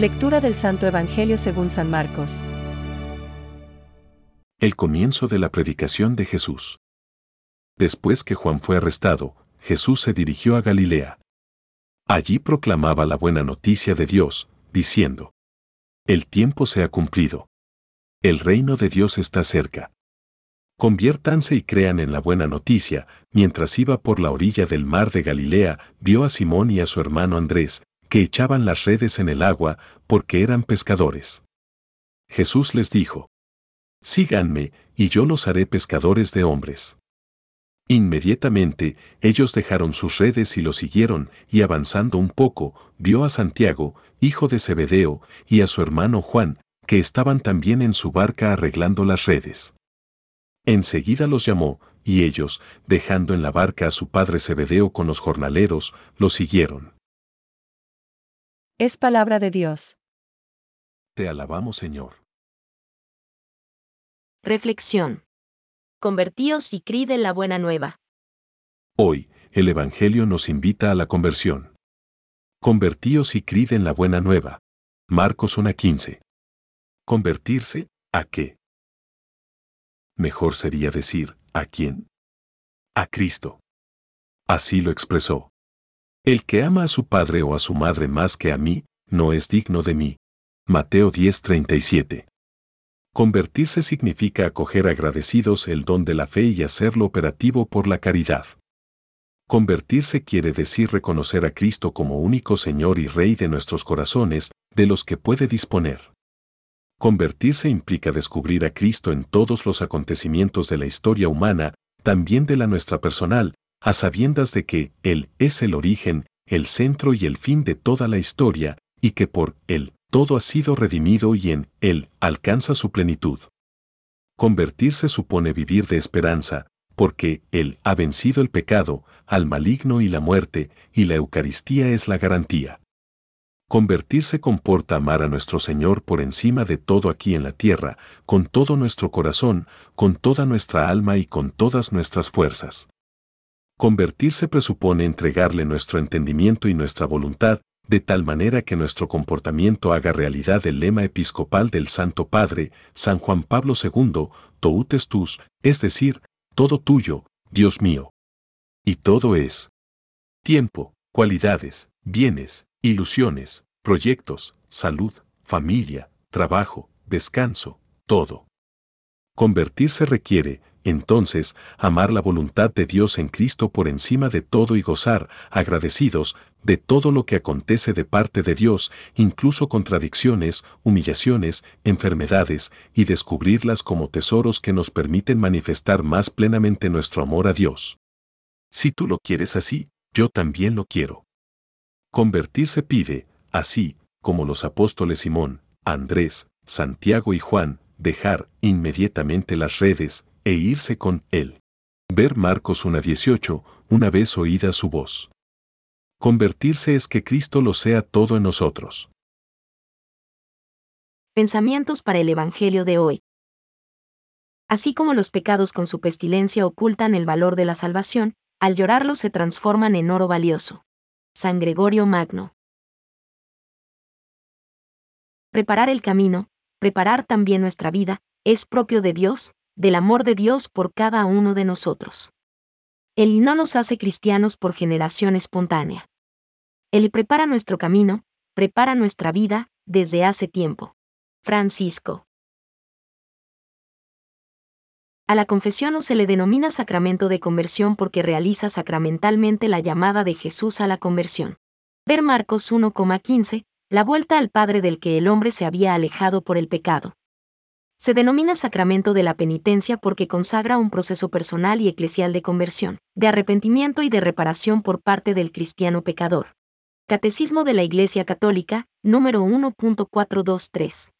Lectura del Santo Evangelio según San Marcos. El comienzo de la predicación de Jesús. Después que Juan fue arrestado, Jesús se dirigió a Galilea. Allí proclamaba la buena noticia de Dios, diciendo, El tiempo se ha cumplido. El reino de Dios está cerca. Conviértanse y crean en la buena noticia, mientras iba por la orilla del mar de Galilea, vio a Simón y a su hermano Andrés, que echaban las redes en el agua, porque eran pescadores. Jesús les dijo, Síganme, y yo los haré pescadores de hombres. Inmediatamente, ellos dejaron sus redes y lo siguieron, y avanzando un poco, vio a Santiago, hijo de Zebedeo, y a su hermano Juan, que estaban también en su barca arreglando las redes. Enseguida los llamó, y ellos, dejando en la barca a su padre Zebedeo con los jornaleros, lo siguieron. Es palabra de Dios. Te alabamos, Señor. Reflexión. Convertíos y cride la buena nueva. Hoy, el Evangelio nos invita a la conversión. Convertíos y cride en la buena nueva. Marcos 1.15. ¿Convertirse? ¿A qué? Mejor sería decir, ¿a quién? A Cristo. Así lo expresó. El que ama a su padre o a su madre más que a mí, no es digno de mí. Mateo 10:37. Convertirse significa acoger agradecidos el don de la fe y hacerlo operativo por la caridad. Convertirse quiere decir reconocer a Cristo como único Señor y Rey de nuestros corazones, de los que puede disponer. Convertirse implica descubrir a Cristo en todos los acontecimientos de la historia humana, también de la nuestra personal, a sabiendas de que Él es el origen, el centro y el fin de toda la historia, y que por Él todo ha sido redimido y en Él alcanza su plenitud. Convertirse supone vivir de esperanza, porque Él ha vencido el pecado, al maligno y la muerte, y la Eucaristía es la garantía. Convertirse comporta amar a nuestro Señor por encima de todo aquí en la tierra, con todo nuestro corazón, con toda nuestra alma y con todas nuestras fuerzas. Convertirse presupone entregarle nuestro entendimiento y nuestra voluntad, de tal manera que nuestro comportamiento haga realidad el lema episcopal del Santo Padre, San Juan Pablo II, Tout tus, es decir, todo tuyo, Dios mío. Y todo es tiempo, cualidades, bienes, ilusiones, proyectos, salud, familia, trabajo, descanso, todo. Convertirse requiere, entonces, amar la voluntad de Dios en Cristo por encima de todo y gozar, agradecidos, de todo lo que acontece de parte de Dios, incluso contradicciones, humillaciones, enfermedades, y descubrirlas como tesoros que nos permiten manifestar más plenamente nuestro amor a Dios. Si tú lo quieres así, yo también lo quiero. Convertirse pide, así, como los apóstoles Simón, Andrés, Santiago y Juan, dejar inmediatamente las redes, e irse con él. Ver Marcos 1.18, una vez oída su voz. Convertirse es que Cristo lo sea todo en nosotros. Pensamientos para el Evangelio de hoy. Así como los pecados con su pestilencia ocultan el valor de la salvación, al llorarlos se transforman en oro valioso. San Gregorio Magno. Preparar el camino, preparar también nuestra vida, es propio de Dios, del amor de Dios por cada uno de nosotros. Él no nos hace cristianos por generación espontánea. Él prepara nuestro camino, prepara nuestra vida, desde hace tiempo. Francisco. A la confesión no se le denomina sacramento de conversión porque realiza sacramentalmente la llamada de Jesús a la conversión. Ver Marcos 1,15, la vuelta al Padre del que el hombre se había alejado por el pecado. Se denomina sacramento de la penitencia porque consagra un proceso personal y eclesial de conversión, de arrepentimiento y de reparación por parte del cristiano pecador. Catecismo de la Iglesia Católica, número 1.423.